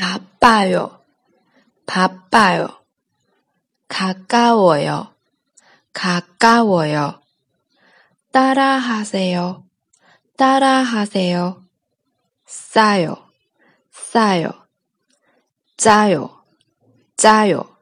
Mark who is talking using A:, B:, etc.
A: 바빠요. 바빠요. 가까워요. 가까워요. 따라하세요. 따라하세요. 싸요. 싸요. 짜요. 짜요.